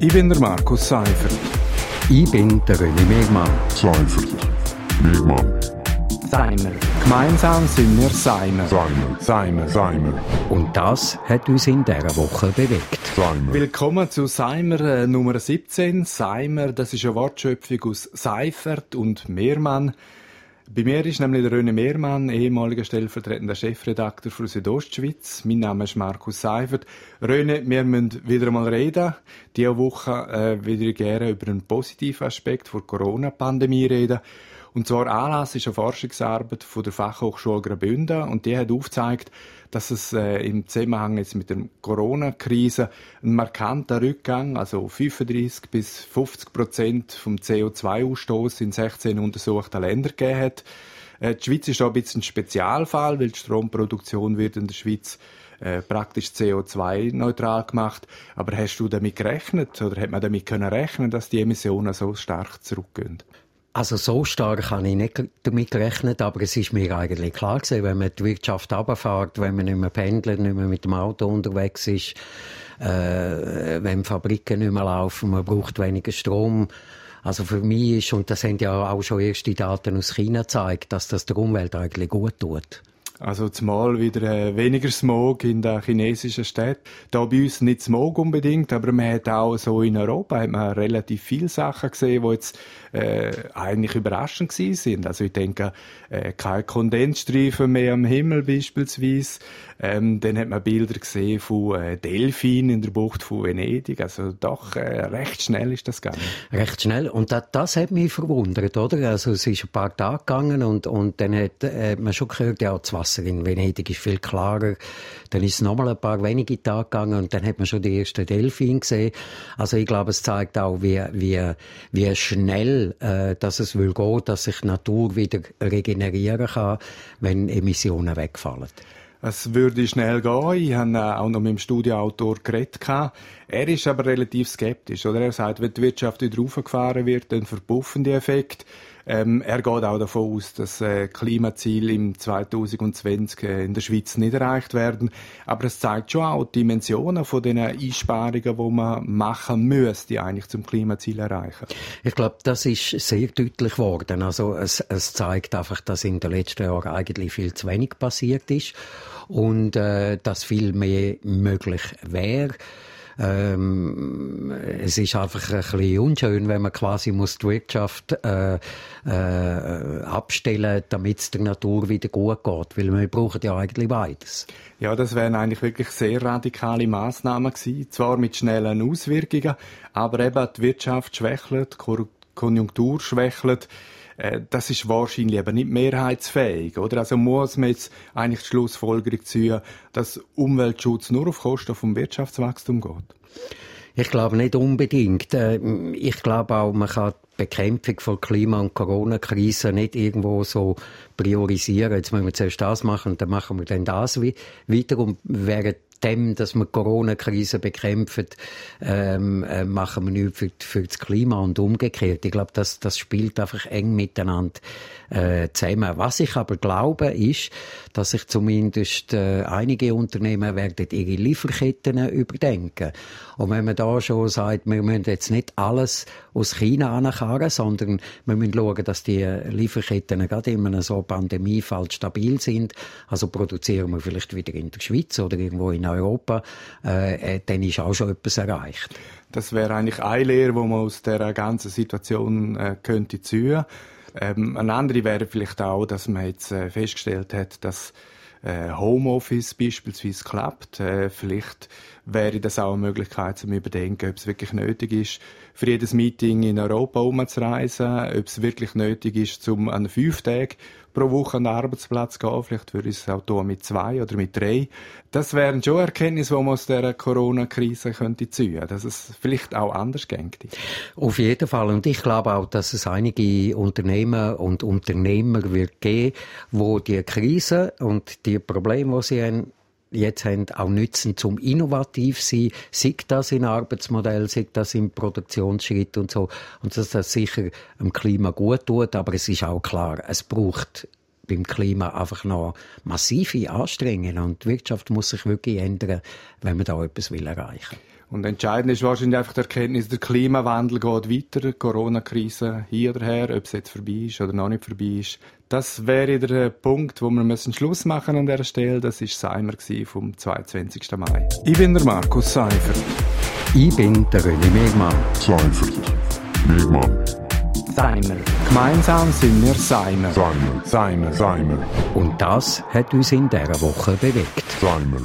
Ich bin der Markus Seifert. Ich bin der René Megmann. Seifert. Megmann. Seimer. Gemeinsam sind wir Seimer. Seimer. Seimer. Seimer. Und das hat uns in dieser Woche bewegt. Seimer. Willkommen zu Seimer äh, Nummer 17. Seimer, das ist eine Wortschöpfung aus Seifert und Mehrmann. Bei mir ist nämlich der René Mehrmann, ehemaliger stellvertretender Chefredakteur für Südostschweiz. Mein Name ist Markus Seifert. René, wir müssen wieder einmal reden. Diese Woche äh, würde ich gerne über einen positiven Aspekt der Corona-Pandemie reden. Und zwar Anlass ist eine Forschungsarbeit von der Fachhochschule Graubünden und die hat aufgezeigt, dass es äh, im Zusammenhang jetzt mit der Corona-Krise einen markanten Rückgang, also 35 bis 50 Prozent vom CO2-Ausstoß in 16 untersuchten Ländern gegeben hat. Äh, die Schweiz ist da ein bisschen ein Spezialfall, weil die Stromproduktion wird in der Schweiz äh, praktisch CO2-neutral gemacht. Aber hast du damit gerechnet oder hat man damit können rechnen, dass die Emissionen so stark zurückgehen? Also so stark habe ich nicht damit gerechnet, aber es ist mir eigentlich klar gewesen, wenn man die Wirtschaft runterfährt, wenn man nicht mehr pendelt, nicht mehr mit dem Auto unterwegs ist, äh, wenn Fabriken nicht mehr laufen, man braucht weniger Strom. Also für mich ist, und das haben ja auch schon erste Daten aus China gezeigt, dass das der Umwelt eigentlich gut tut. Also zumal wieder äh, weniger Smog in der chinesischen Stadt. Da bei uns nicht Smog unbedingt, aber man hat auch so in Europa hat man relativ viele Sachen gesehen, die jetzt äh, eigentlich überraschend gewesen sind. Also ich denke, äh, kein Kondensstreifen mehr am Himmel beispielsweise. Ähm, dann hat man Bilder gesehen von äh, Delfinen in der Bucht von Venedig. Also doch äh, recht schnell ist das gegangen. Recht schnell. Und das, das hat mich verwundert, oder? Also es ist ein paar Tage gegangen und, und dann hat äh, man schon gehört, ja, das Wasser in Venedig ist viel klarer. Dann ist es nochmal ein paar wenige Tage gegangen und dann hat man schon die ersten Delfine gesehen. Also ich glaube, es zeigt auch, wie, wie, wie schnell äh, dass es will gehen, dass sich die Natur wieder regenerieren kann, wenn Emissionen wegfallen. Es würde schnell gehen. Ich habe äh, auch noch mit dem Studioautor geredet. Er ist aber relativ skeptisch. Oder? Er sagt, wenn die Wirtschaft wieder raufgefahren wird, dann verpuffen die Effekte. Ähm, er geht auch davon aus, dass äh, Klimaziele im 2020 äh, in der Schweiz nicht erreicht werden. Aber es zeigt schon auch die Dimensionen von den Einsparungen, die man machen müsste, eigentlich zum Klimaziel erreichen. Ich glaube, das ist sehr deutlich geworden. Also es, es zeigt einfach, dass in den letzten Jahren eigentlich viel zu wenig passiert ist und äh, dass viel mehr möglich wäre. Ähm, es ist einfach ein bisschen unschön, wenn man quasi muss die Wirtschaft äh, äh, abstellen damit es der Natur wieder gut geht, weil wir brauchen ja eigentlich beides. Ja, das wären eigentlich wirklich sehr radikale Maßnahmen gewesen, zwar mit schnellen Auswirkungen, aber eben die Wirtschaft schwächelt, die Konjunktur schwächelt, äh, das ist wahrscheinlich aber nicht mehrheitsfähig, oder? Also muss man jetzt eigentlich die Schlussfolgerung ziehen, dass Umweltschutz nur auf Kosten vom Wirtschaftswachstum geht? Ich glaube nicht unbedingt. Äh, ich glaube auch, man kann die Bekämpfung von Klima- und Corona-Krise nicht irgendwo so priorisieren. Jetzt müssen wir zuerst das machen und dann machen wir dann das. Und während dem, dass wir die Corona-Krise bekämpfen, ähm, äh, machen wir nichts für, für, das Klima und umgekehrt. Ich glaube, das, das spielt einfach eng miteinander äh, zusammen. Was ich aber glaube, ist, dass sich zumindest äh, einige Unternehmen werden ihre Lieferketten überdenken. Und wenn man da schon sagt, wir müssen jetzt nicht alles aus China ankarren, sondern wir müssen schauen, dass die Lieferketten gerade in einem so Pandemiefall stabil sind. Also produzieren wir vielleicht wieder in der Schweiz oder irgendwo in Europa, äh, äh, dann ist auch schon etwas erreicht. Das wäre eigentlich eine Lehre, die man aus der ganzen Situation äh, könnte ziehen. Ähm, eine andere wäre vielleicht auch, dass man jetzt äh, festgestellt hat, dass äh, Homeoffice beispielsweise klappt. Äh, vielleicht wäre das auch eine Möglichkeit zum Überdenken, ob es wirklich nötig ist, für jedes Meeting in Europa umzureisen, ob es wirklich nötig ist, um an fünf Tagen pro Woche an den Arbeitsplatz gehen. Vielleicht würde ich es auch tun mit zwei oder mit drei. Das wären schon Erkenntnisse, die man aus dieser Corona-Krise könnte ziehen, dass es vielleicht auch anders geht. Auf jeden Fall. Und ich glaube auch, dass es einige Unternehmen und Unternehmer wird geben, wo die Krise und die Probleme, die sie haben, jetzt haben, auch nützen zum innovativ sein, sei das in Arbeitsmodell, sei das im Produktionsschritt und so. Und dass das sicher dem Klima gut tut, aber es ist auch klar, es braucht beim Klima einfach noch massive Anstrengungen. Und die Wirtschaft muss sich wirklich ändern, wenn man da etwas will erreichen Und entscheidend ist wahrscheinlich einfach die Erkenntnis, der Klimawandel geht weiter, die Corona-Krise hier oder her, ob es jetzt vorbei ist oder noch nicht vorbei ist. Das wäre der Punkt, wo wir müssen Schluss machen an dieser Stelle. Das war Seimer vom 22. Mai. Ich bin der Markus Seifert. Ich bin der René Megmann. Seifert. Megmann. Seimer. Gemeinsam sind wir Seimer. Seimer. Seimer. Seimer. Und das hat uns in dieser Woche bewegt. Seimer.